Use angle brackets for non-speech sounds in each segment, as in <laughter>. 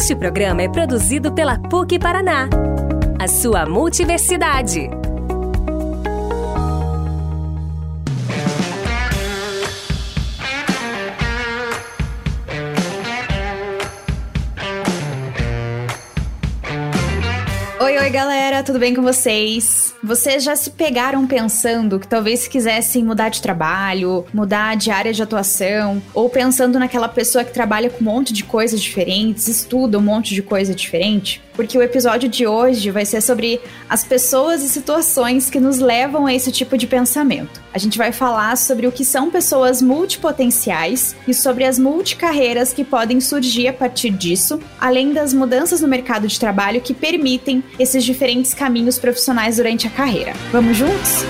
Este programa é produzido pela PUC Paraná, a sua multiversidade. Oi, oi, galera, tudo bem com vocês? Vocês já se pegaram pensando que talvez quisessem mudar de trabalho, mudar de área de atuação, ou pensando naquela pessoa que trabalha com um monte de coisas diferentes, estuda um monte de coisa diferente? Porque o episódio de hoje vai ser sobre as pessoas e situações que nos levam a esse tipo de pensamento. A gente vai falar sobre o que são pessoas multipotenciais e sobre as multicarreiras que podem surgir a partir disso, além das mudanças no mercado de trabalho que permitem esses diferentes caminhos profissionais durante a carreira. Vamos juntos?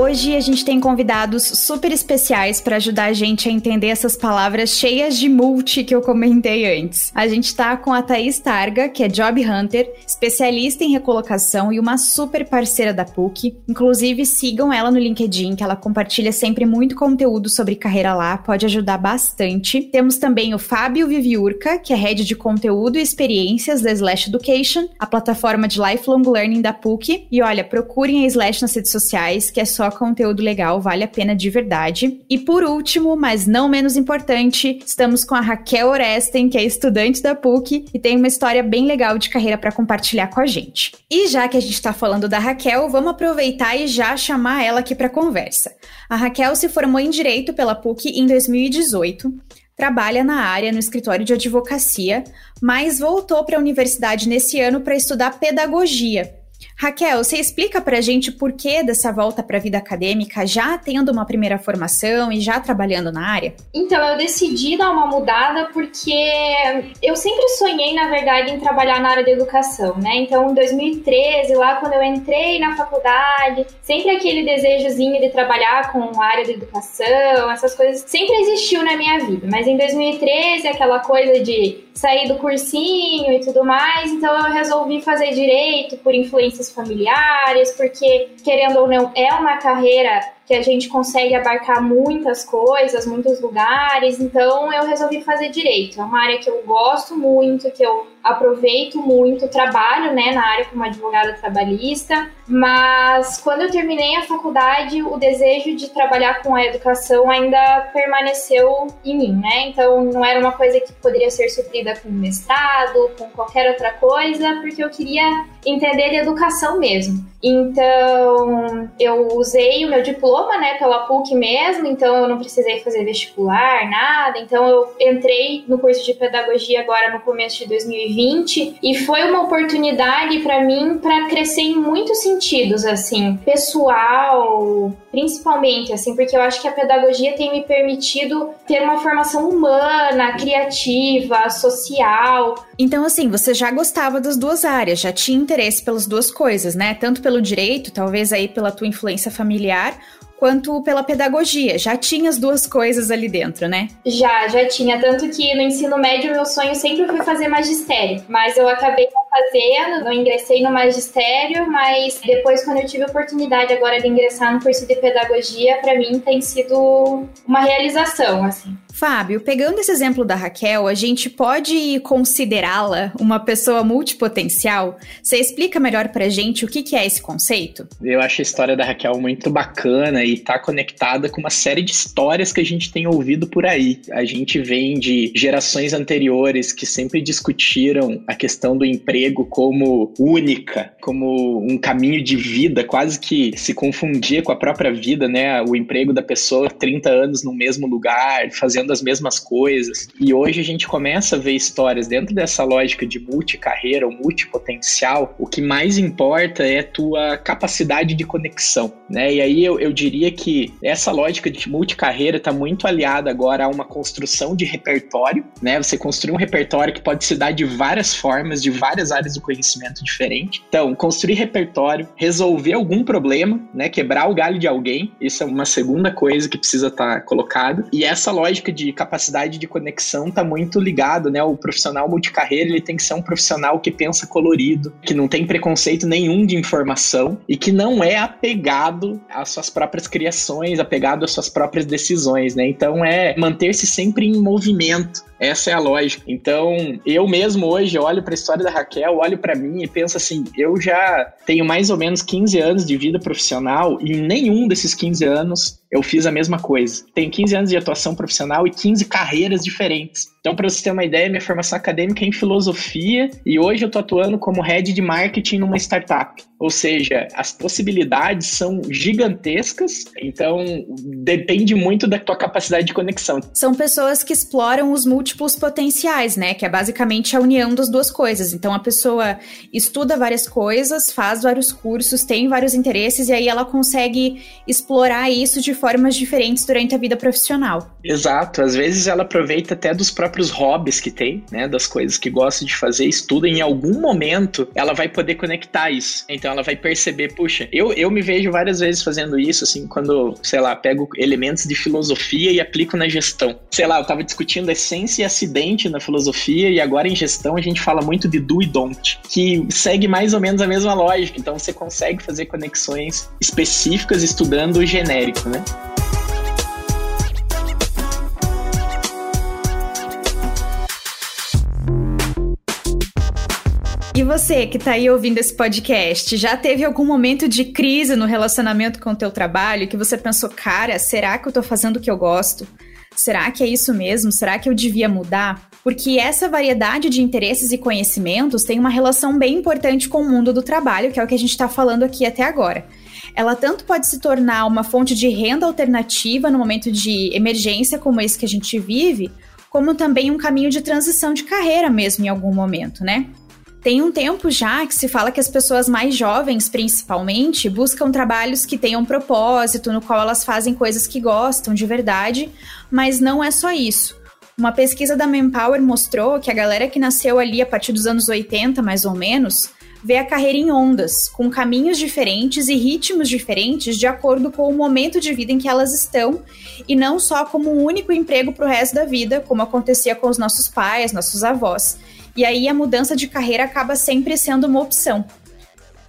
Hoje a gente tem convidados super especiais para ajudar a gente a entender essas palavras cheias de multi que eu comentei antes. A gente tá com a Thaís Targa, que é Job Hunter, especialista em recolocação e uma super parceira da PUC. Inclusive, sigam ela no LinkedIn, que ela compartilha sempre muito conteúdo sobre carreira lá, pode ajudar bastante. Temos também o Fábio Viviurca, que é head de conteúdo e experiências da Slash Education, a plataforma de lifelong learning da PUC. E olha, procurem a Slash nas redes sociais, que é só conteúdo legal, vale a pena de verdade. E por último, mas não menos importante, estamos com a Raquel Oresten, que é estudante da PUC e tem uma história bem legal de carreira para compartilhar com a gente. E já que a gente está falando da Raquel, vamos aproveitar e já chamar ela aqui para conversa. A Raquel se formou em Direito pela PUC em 2018 trabalha na área no escritório de advocacia, mas voltou para a universidade nesse ano para estudar pedagogia. Raquel, você explica pra gente o porquê dessa volta para a vida acadêmica, já tendo uma primeira formação e já trabalhando na área? Então, eu decidi dar uma mudada porque eu sempre sonhei, na verdade, em trabalhar na área da educação, né? Então, em 2013, lá quando eu entrei na faculdade, sempre aquele desejozinho de trabalhar com a área da educação, essas coisas sempre existiu na minha vida. Mas em 2013, aquela coisa de sair do cursinho e tudo mais, então eu resolvi fazer direito por influências familiares, porque querendo ou não é uma carreira que a gente consegue abarcar muitas coisas, muitos lugares, então eu resolvi fazer direito. É uma área que eu gosto muito, que eu aproveito muito, trabalho né, na área como advogada trabalhista, mas quando eu terminei a faculdade, o desejo de trabalhar com a educação ainda permaneceu em mim, né? Então não era uma coisa que poderia ser suprida com mestrado, com qualquer outra coisa, porque eu queria entender de educação mesmo. Então, eu usei o meu diploma, né, pela PUC mesmo, então eu não precisei fazer vestibular, nada. Então, eu entrei no curso de pedagogia agora no começo de 2020 e foi uma oportunidade para mim para crescer em muitos sentidos, assim, pessoal, principalmente, assim, porque eu acho que a pedagogia tem me permitido ter uma formação humana, criativa, social. Então, assim, você já gostava das duas áreas, já tinha interesse pelas duas coisas, né? Tanto pelo direito, talvez aí pela tua influência familiar, quanto pela pedagogia. Já tinha as duas coisas ali dentro, né? Já, já tinha. Tanto que no ensino médio, meu sonho sempre foi fazer magistério. Mas eu acabei não fazendo, não ingressei no magistério, mas depois, quando eu tive a oportunidade agora de ingressar no curso de pedagogia, para mim tem sido uma realização, assim. Fábio, pegando esse exemplo da Raquel, a gente pode considerá-la uma pessoa multipotencial? Você explica melhor pra gente o que, que é esse conceito? Eu acho a história da Raquel muito bacana e tá conectada com uma série de histórias que a gente tem ouvido por aí. A gente vem de gerações anteriores que sempre discutiram a questão do emprego como única, como um caminho de vida, quase que se confundia com a própria vida, né? O emprego da pessoa 30 anos no mesmo lugar, fazendo fazendo as mesmas coisas. E hoje a gente começa a ver histórias dentro dessa lógica de multicarreira ou multipotencial. O que mais importa é tua capacidade de conexão, né? E aí eu, eu diria que essa lógica de multicarreira está muito aliada agora a uma construção de repertório, né? Você construir um repertório que pode se dar de várias formas, de várias áreas do conhecimento diferente. Então, construir repertório, resolver algum problema, né? Quebrar o galho de alguém, isso é uma segunda coisa que precisa estar tá. E essa lógica de capacidade de conexão está muito ligado, né? O profissional multicarreira ele tem que ser um profissional que pensa colorido, que não tem preconceito nenhum de informação e que não é apegado às suas próprias criações, apegado às suas próprias decisões, né? Então é manter-se sempre em movimento. Essa é a lógica. Então, eu mesmo hoje olho para a história da Raquel, olho para mim e penso assim: eu já tenho mais ou menos 15 anos de vida profissional e em nenhum desses 15 anos eu fiz a mesma coisa. Tenho 15 anos de atuação profissional e 15 carreiras diferentes. Então, para você ter uma ideia, minha formação acadêmica é em filosofia e hoje eu estou atuando como head de marketing numa startup. Ou seja, as possibilidades são gigantescas, então depende muito da tua capacidade de conexão. São pessoas que exploram os múltiplos potenciais, né? Que é basicamente a união das duas coisas. Então a pessoa estuda várias coisas, faz vários cursos, tem vários interesses e aí ela consegue explorar isso de formas diferentes durante a vida profissional. Exato, às vezes ela aproveita até dos próprios hobbies que tem, né? Das coisas que gosta de fazer, estuda, em algum momento ela vai poder conectar isso. Então ela vai perceber, puxa, eu, eu me vejo várias vezes fazendo isso, assim, quando, sei lá, pego elementos de filosofia e aplico na gestão. Sei lá, eu tava discutindo essência e acidente na filosofia e agora em gestão a gente fala muito de do e don't, que segue mais ou menos a mesma lógica. Então você consegue fazer conexões específicas estudando o genérico, né? E você que tá aí ouvindo esse podcast, já teve algum momento de crise no relacionamento com o teu trabalho que você pensou, cara, será que eu tô fazendo o que eu gosto? Será que é isso mesmo? Será que eu devia mudar? Porque essa variedade de interesses e conhecimentos tem uma relação bem importante com o mundo do trabalho, que é o que a gente está falando aqui até agora. Ela tanto pode se tornar uma fonte de renda alternativa no momento de emergência como esse que a gente vive, como também um caminho de transição de carreira mesmo em algum momento, né? Tem um tempo já que se fala que as pessoas mais jovens, principalmente, buscam trabalhos que tenham propósito, no qual elas fazem coisas que gostam de verdade, mas não é só isso. Uma pesquisa da Manpower mostrou que a galera que nasceu ali a partir dos anos 80, mais ou menos, vê a carreira em ondas, com caminhos diferentes e ritmos diferentes de acordo com o momento de vida em que elas estão, e não só como um único emprego para o resto da vida, como acontecia com os nossos pais, nossos avós. E aí a mudança de carreira acaba sempre sendo uma opção.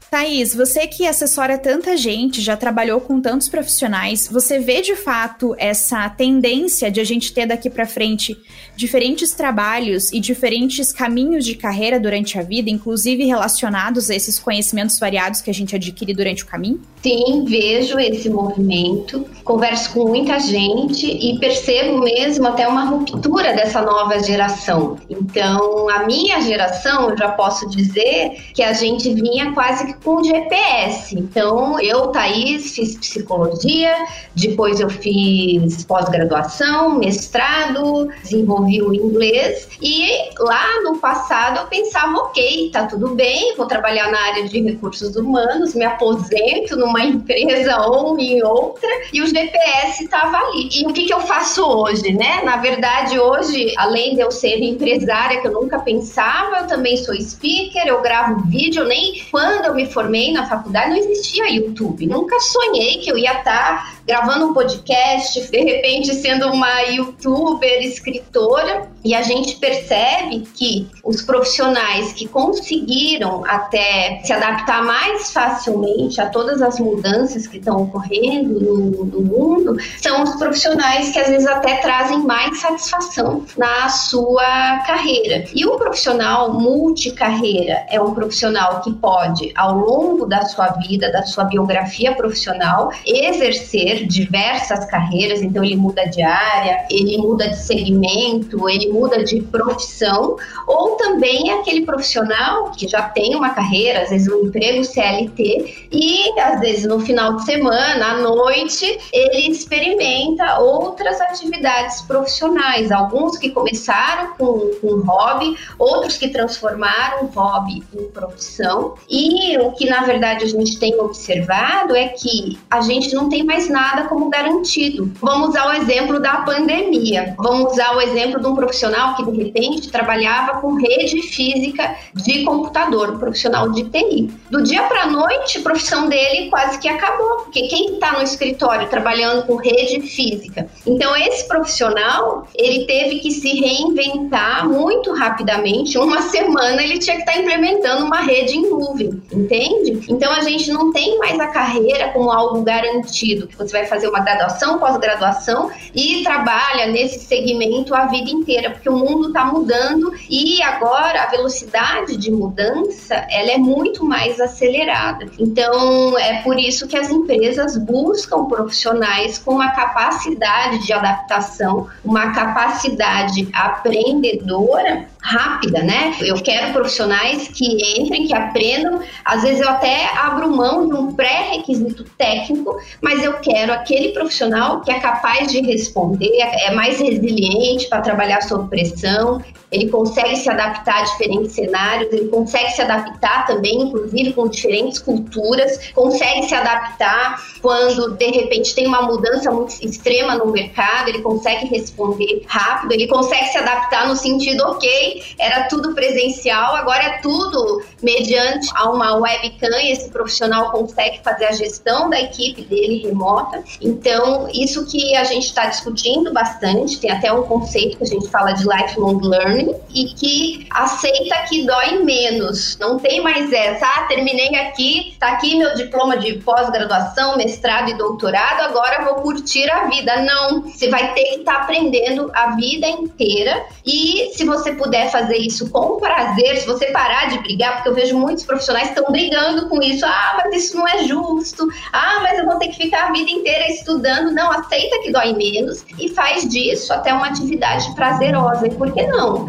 Thaís, você que assessora tanta gente, já trabalhou com tantos profissionais, você vê de fato essa tendência de a gente ter daqui para frente diferentes trabalhos e diferentes caminhos de carreira durante a vida, inclusive relacionados a esses conhecimentos variados que a gente adquire durante o caminho? Sim, vejo esse movimento, converso com muita gente e percebo mesmo até uma ruptura dessa nova geração. Então, a minha geração, eu já posso dizer que a gente vinha quase que com GPS. Então, eu, Thaís, fiz psicologia, depois eu fiz pós-graduação, mestrado, desenvolvi o inglês e lá no passado eu pensava, ok, tá tudo bem, vou trabalhar na área de recursos humanos, me aposento numa <laughs> empresa ou em outra e o GPS estava ali. E o que, que eu faço hoje, né? Na verdade, hoje, além de eu ser empresária, que eu nunca pensava, eu também sou speaker, eu gravo vídeo, nem quando eu me formei na faculdade não existia YouTube. Nunca sonhei que eu ia estar tá gravando um podcast, de repente sendo uma youtuber, escritora. E a gente percebe que os profissionais que conseguiram até se adaptar mais facilmente a todas as mudanças que estão ocorrendo no, no mundo são os profissionais que às vezes até trazem mais satisfação na sua carreira. E um profissional multicarreira é um profissional que pode, ao longo da sua vida, da sua biografia profissional, exercer diversas carreiras, então ele muda de área, ele muda de segmento, ele muda de profissão, ou também é aquele profissional que já tem uma carreira, às vezes um emprego CLT, e às vezes no final de semana, à noite, ele experimenta outras atividades profissionais, alguns que começaram com, com hobby, outros que transformaram hobby em profissão, e o que na verdade a gente tem observado é que a gente não tem mais nada como garantido. Vamos usar o exemplo da pandemia. Vamos usar o exemplo de um profissional que, de repente, trabalhava com rede física de computador, um profissional de TI. Do dia para noite, a profissão dele quase que acabou, porque quem está no escritório trabalhando com rede física? Então, esse profissional, ele teve que se reinventar muito rapidamente. Uma semana ele tinha que estar tá implementando uma rede em nuvem, entende? Então, a gente não tem mais a carreira como algo garantido. Você vai fazer uma graduação, pós-graduação e trabalha nesse segmento a vida inteira, porque o mundo está mudando e agora a velocidade de mudança ela é muito mais acelerada. Então é por isso que as empresas buscam profissionais com uma capacidade de adaptação, uma capacidade aprendedora rápida, né? Eu quero profissionais que entrem, que aprendam. Às vezes eu até abro mão de um pré-requisito técnico, mas eu quero aquele profissional que é capaz de responder, é mais resiliente para trabalhar sob pressão, ele consegue se adaptar a diferentes cenários, ele consegue se adaptar também, inclusive, com diferentes culturas, consegue se adaptar quando de repente tem uma mudança muito extrema no mercado, ele consegue responder rápido, ele consegue se adaptar no sentido, ok, era tudo presencial, agora é tudo mediante a uma webcam e esse profissional consegue fazer a gestão da equipe dele remota. Então, isso que a gente está discutindo bastante, tem até um conceito que a gente fala de lifelong learning e que aceita que dói menos. Não tem mais essa, ah, terminei aqui, tá aqui meu diploma de pós-graduação, mestrado e doutorado, agora vou curtir a vida. Não, você vai ter que estar tá aprendendo a vida inteira e se você puder fazer isso com prazer, se você parar de brigar, porque eu vejo muitos profissionais estão brigando com isso, ah, mas isso não é justo, ah, mas eu vou ter que ficar a vida inteira estudando. Não, aceita que dói menos e faz disso até uma atividade prazerosa. E por que não?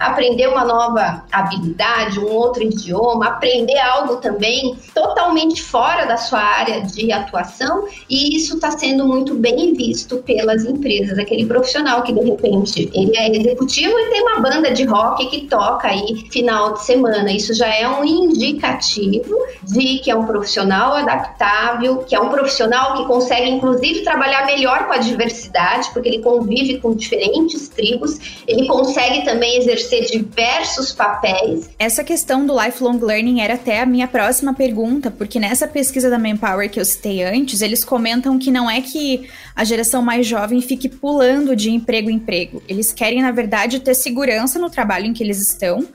Aprender uma nova habilidade, um outro idioma, aprender algo também totalmente fora da sua área de atuação, e isso está sendo muito bem visto pelas empresas. Aquele profissional que de repente ele é executivo e tem uma banda de rock que toca aí final de semana. Isso já é um indicativo de que é um profissional adaptável, que é um profissional que consegue inclusive trabalhar melhor com a diversidade, porque ele convive com diferentes tribos, ele consegue também exercer diversos papéis. Essa questão do lifelong learning era até a minha próxima pergunta, porque nessa pesquisa da Manpower que eu citei antes, eles comentam que não é que a geração mais jovem fique pulando de emprego em emprego. Eles querem, na verdade, ter segurança no trabalho em que eles estão,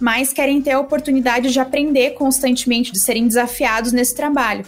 mas querem ter a oportunidade de aprender constantemente, de serem desafiados nesse trabalho.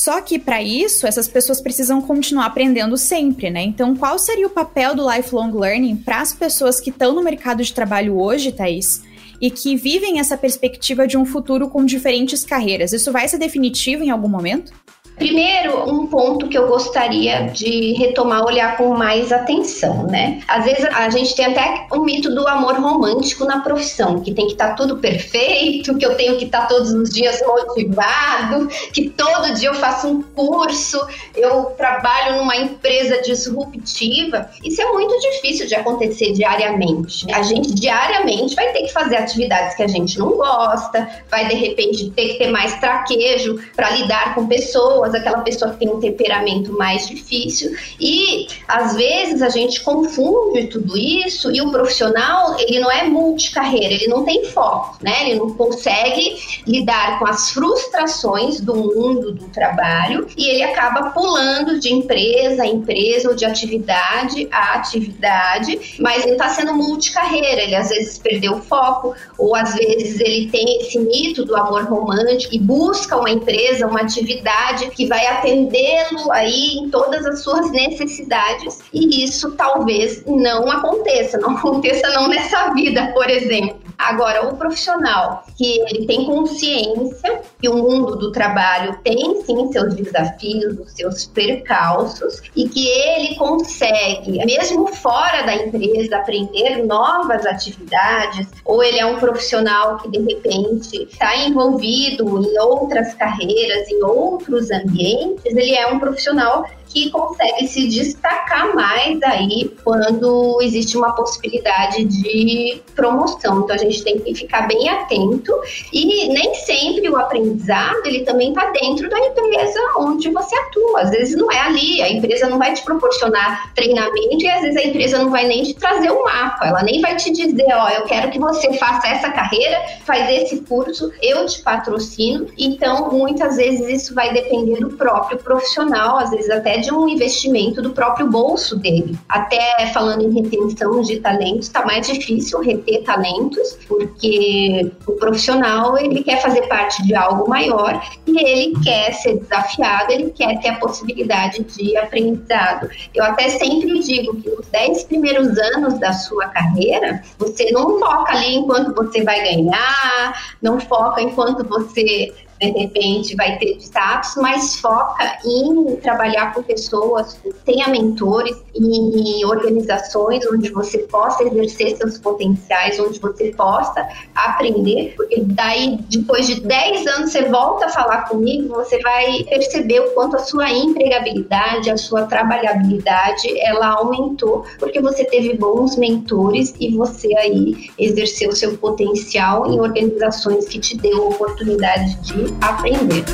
Só que para isso, essas pessoas precisam continuar aprendendo sempre, né? Então, qual seria o papel do lifelong learning para as pessoas que estão no mercado de trabalho hoje, Thaís, e que vivem essa perspectiva de um futuro com diferentes carreiras? Isso vai ser definitivo em algum momento? Primeiro, um ponto que eu gostaria de retomar, olhar com mais atenção, né? Às vezes a gente tem até um mito do amor romântico na profissão, que tem que estar tá tudo perfeito, que eu tenho que estar tá todos os dias motivado, que todo dia eu faço um curso, eu trabalho numa empresa disruptiva. Isso é muito difícil de acontecer diariamente. A gente diariamente vai ter que fazer atividades que a gente não gosta, vai de repente ter que ter mais traquejo para lidar com pessoas pessoas, aquela pessoa que tem um temperamento mais difícil. E às vezes a gente confunde tudo isso e o profissional, ele não é multicarreira, ele não tem foco, né? Ele não consegue lidar com as frustrações do mundo do trabalho e ele acaba pulando de empresa a empresa ou de atividade a atividade, mas ele está sendo multicarreira, ele às vezes perdeu o foco ou às vezes ele tem esse mito do amor romântico e busca uma empresa, uma atividade que vai atendê-lo aí em todas as suas necessidades. E isso talvez não aconteça, não <laughs> aconteça não nessa vida, por exemplo. Agora, o profissional que ele tem consciência que o mundo do trabalho tem sim seus desafios, os seus percalços e que ele consegue, mesmo fora da empresa, aprender novas atividades, ou ele é um profissional que de repente está envolvido em outras carreiras, em outros ambientes, ele é um profissional que consegue se destacar mais aí quando existe uma possibilidade de promoção. Então a gente tem que ficar bem atento e nem sempre o aprendizado ele também está dentro da empresa onde você atua. Às vezes não é ali, a empresa não vai te proporcionar treinamento e às vezes a empresa não vai nem te trazer o um mapa, ela nem vai te dizer, ó, eu quero que você faça essa carreira, faz esse curso, eu te patrocino. Então, muitas vezes isso vai depender do próprio profissional, às vezes até de um investimento do próprio bolso dele. Até falando em retenção de talentos, está mais difícil reter talentos, porque o profissional ele quer fazer parte de algo maior e ele quer ser desafiado, ele quer ter a possibilidade de aprendizado. Eu até sempre digo que nos 10 primeiros anos da sua carreira, você não foca ali enquanto você vai ganhar, não foca enquanto você de repente vai ter status, mas foca em trabalhar com pessoas, tenha mentores em organizações onde você possa exercer seus potenciais, onde você possa aprender, porque daí depois de 10 anos você volta a falar comigo, você vai perceber o quanto a sua empregabilidade, a sua trabalhabilidade, ela aumentou, porque você teve bons mentores e você aí exerceu seu potencial em organizações que te deu oportunidade de aprender.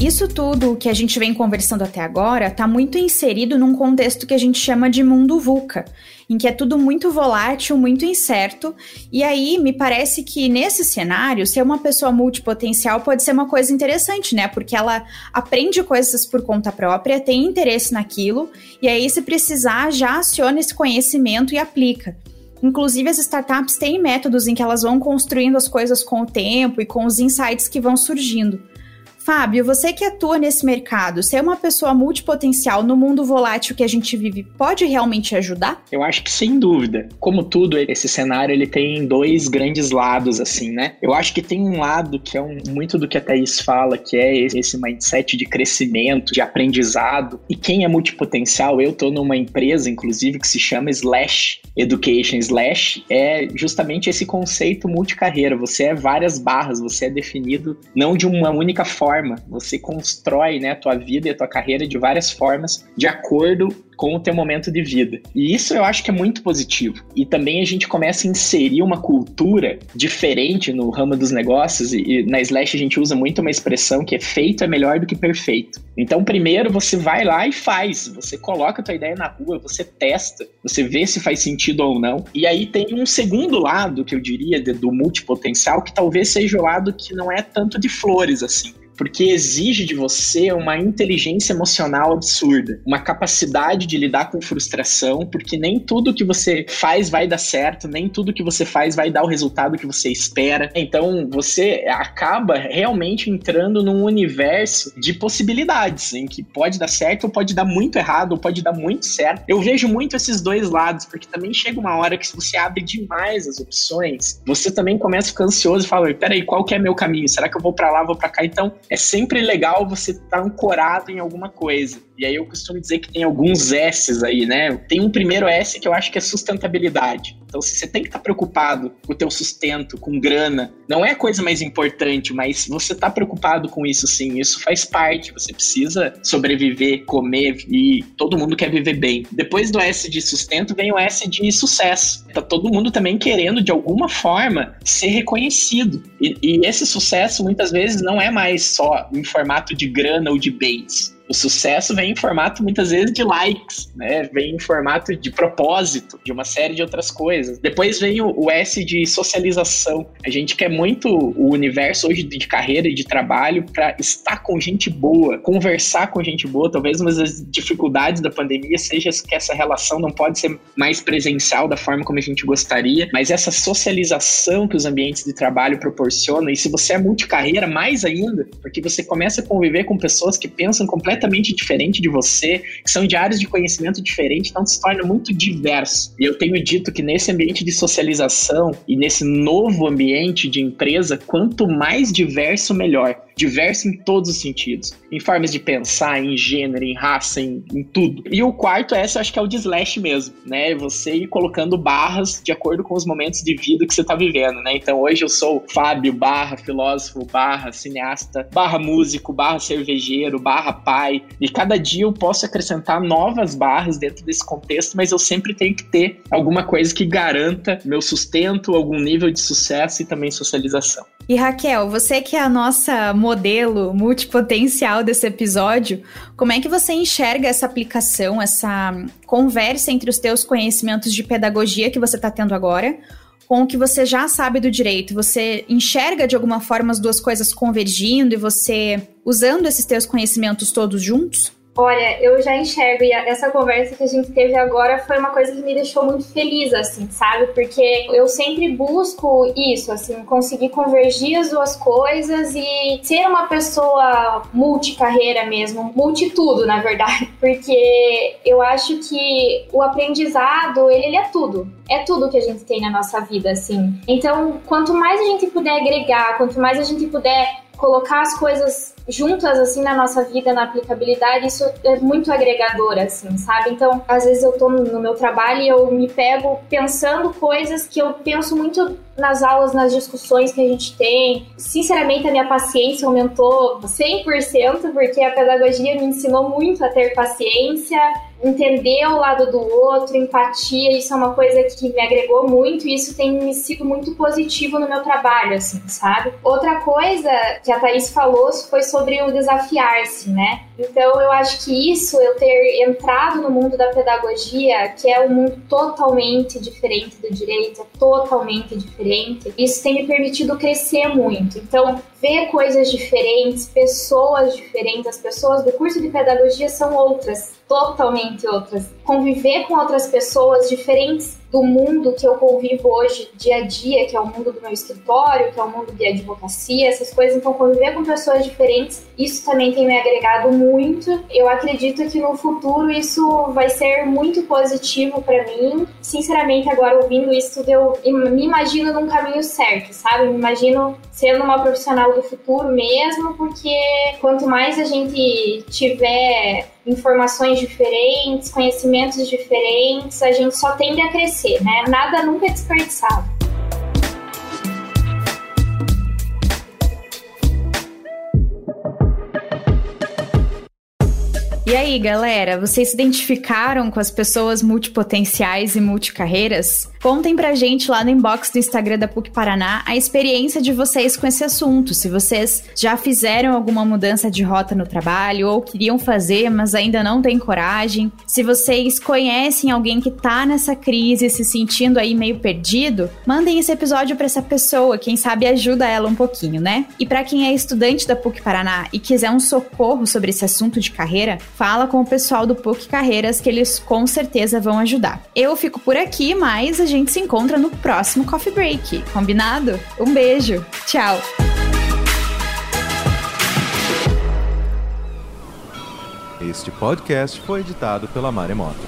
Isso tudo que a gente vem conversando até agora está muito inserido num contexto que a gente chama de mundo VUCA, em que é tudo muito volátil, muito incerto. E aí me parece que nesse cenário, ser uma pessoa multipotencial pode ser uma coisa interessante, né? Porque ela aprende coisas por conta própria, tem interesse naquilo, e aí, se precisar, já aciona esse conhecimento e aplica. Inclusive, as startups têm métodos em que elas vão construindo as coisas com o tempo e com os insights que vão surgindo. Fábio, você que atua nesse mercado, ser uma pessoa multipotencial no mundo volátil que a gente vive pode realmente ajudar? Eu acho que sem dúvida. Como tudo, esse cenário ele tem dois grandes lados, assim, né? Eu acho que tem um lado que é um, muito do que a Thaís fala, que é esse mindset de crescimento, de aprendizado. E quem é multipotencial, eu tô numa empresa, inclusive, que se chama Slash Education. Slash é justamente esse conceito multicarreira. Você é várias barras, você é definido não de uma única forma forma, você constrói né, a tua vida e a tua carreira de várias formas, de acordo com o teu momento de vida. E isso eu acho que é muito positivo. E também a gente começa a inserir uma cultura diferente no ramo dos negócios, e, e na Slash a gente usa muito uma expressão que é feito é melhor do que perfeito. Então, primeiro você vai lá e faz, você coloca a tua ideia na rua, você testa, você vê se faz sentido ou não. E aí tem um segundo lado, que eu diria, do multipotencial, que talvez seja o lado que não é tanto de flores, assim porque exige de você uma inteligência emocional absurda, uma capacidade de lidar com frustração, porque nem tudo que você faz vai dar certo, nem tudo que você faz vai dar o resultado que você espera. Então você acaba realmente entrando num universo de possibilidades, em que pode dar certo ou pode dar muito errado, ou pode dar muito certo. Eu vejo muito esses dois lados, porque também chega uma hora que se você abre demais as opções, você também começa a ficar ansioso e fala, peraí, qual que é meu caminho? Será que eu vou para lá, vou para cá? Então, é sempre legal você estar tá ancorado em alguma coisa. E aí eu costumo dizer que tem alguns S's aí, né? Tem um primeiro S que eu acho que é sustentabilidade. Então, se você tem que estar tá preocupado com o teu sustento, com grana, não é a coisa mais importante, mas você está preocupado com isso sim, isso faz parte. Você precisa sobreviver, comer e todo mundo quer viver bem. Depois do S de sustento vem o S de sucesso. Tá todo mundo também querendo de alguma forma ser reconhecido. E, e esse sucesso muitas vezes não é mais só em formato de grana ou de bens o sucesso vem em formato muitas vezes de likes, né? Vem em formato de propósito, de uma série de outras coisas. Depois vem o, o S de socialização. A gente quer muito o universo hoje de carreira e de trabalho para estar com gente boa, conversar com gente boa. Talvez uma das dificuldades da pandemia seja que essa relação não pode ser mais presencial da forma como a gente gostaria, mas essa socialização que os ambientes de trabalho proporcionam, e se você é multicarreira, mais ainda, porque você começa a conviver com pessoas que pensam completamente completamente diferente de você, que são de áreas de conhecimento diferentes, então se torna muito diverso. E eu tenho dito que nesse ambiente de socialização e nesse novo ambiente de empresa, quanto mais diverso, melhor. Diverso em todos os sentidos, em formas de pensar, em gênero, em raça, em, em tudo. E o quarto, essa acho que é o de slash mesmo, né? Você ir colocando barras de acordo com os momentos de vida que você tá vivendo, né? Então hoje eu sou Fábio barra filósofo, barra cineasta, barra músico, barra cervejeiro, barra pai. E cada dia eu posso acrescentar novas barras dentro desse contexto, mas eu sempre tenho que ter alguma coisa que garanta meu sustento, algum nível de sucesso e também socialização. E Raquel, você que é a nossa modelo multipotencial desse episódio, como é que você enxerga essa aplicação, essa conversa entre os teus conhecimentos de pedagogia que você está tendo agora com o que você já sabe do direito? Você enxerga de alguma forma as duas coisas convergindo e você usando esses teus conhecimentos todos juntos? Olha, eu já enxergo e essa conversa que a gente teve agora foi uma coisa que me deixou muito feliz, assim, sabe? Porque eu sempre busco isso, assim, conseguir convergir as duas coisas e ser uma pessoa multicarreira mesmo, multitudo, na verdade. <laughs> Porque eu acho que o aprendizado, ele, ele é tudo. É tudo que a gente tem na nossa vida, assim. Então, quanto mais a gente puder agregar, quanto mais a gente puder colocar as coisas juntas assim na nossa vida, na aplicabilidade, isso é muito agregador, assim, sabe? Então, às vezes eu tô no meu trabalho e eu me pego pensando coisas que eu penso muito nas aulas, nas discussões que a gente tem. Sinceramente, a minha paciência aumentou 100%, porque a pedagogia me ensinou muito a ter paciência, entender o lado do outro, empatia, isso é uma coisa que me agregou muito e isso tem me sido muito positivo no meu trabalho, assim, sabe? Outra coisa que a Thaís falou foi sobre o desafiar-se, né? Então eu acho que isso, eu ter entrado no mundo da pedagogia, que é um mundo totalmente diferente do direito, é totalmente diferente, isso tem me permitido crescer muito. Então, ver coisas diferentes, pessoas diferentes, as pessoas do curso de pedagogia são outras, totalmente outras. Conviver com outras pessoas diferentes do mundo que eu convivo hoje, dia a dia, que é o mundo do meu escritório, que é o mundo de advocacia, essas coisas. Então, conviver com pessoas diferentes, isso também tem me agregado muito. Eu acredito que no futuro isso vai ser muito positivo para mim. Sinceramente, agora ouvindo isso, eu me imagino num caminho certo, sabe? Me imagino sendo uma profissional do futuro mesmo, porque quanto mais a gente tiver informações diferentes, conhecimentos diferentes, a gente só tende a crescer, né? Nada nunca é desperdiçado. E aí, galera, vocês se identificaram com as pessoas multipotenciais e multicarreiras? Contem pra gente lá no inbox do Instagram da PUC Paraná a experiência de vocês com esse assunto. Se vocês já fizeram alguma mudança de rota no trabalho ou queriam fazer, mas ainda não têm coragem. Se vocês conhecem alguém que tá nessa crise, se sentindo aí meio perdido, mandem esse episódio para essa pessoa, quem sabe ajuda ela um pouquinho, né? E para quem é estudante da PUC Paraná e quiser um socorro sobre esse assunto de carreira, fala com o pessoal do PUC Carreiras que eles com certeza vão ajudar. Eu fico por aqui, mas a gente se encontra no próximo Coffee Break, combinado? Um beijo, tchau! Este podcast foi editado pela Maremoto.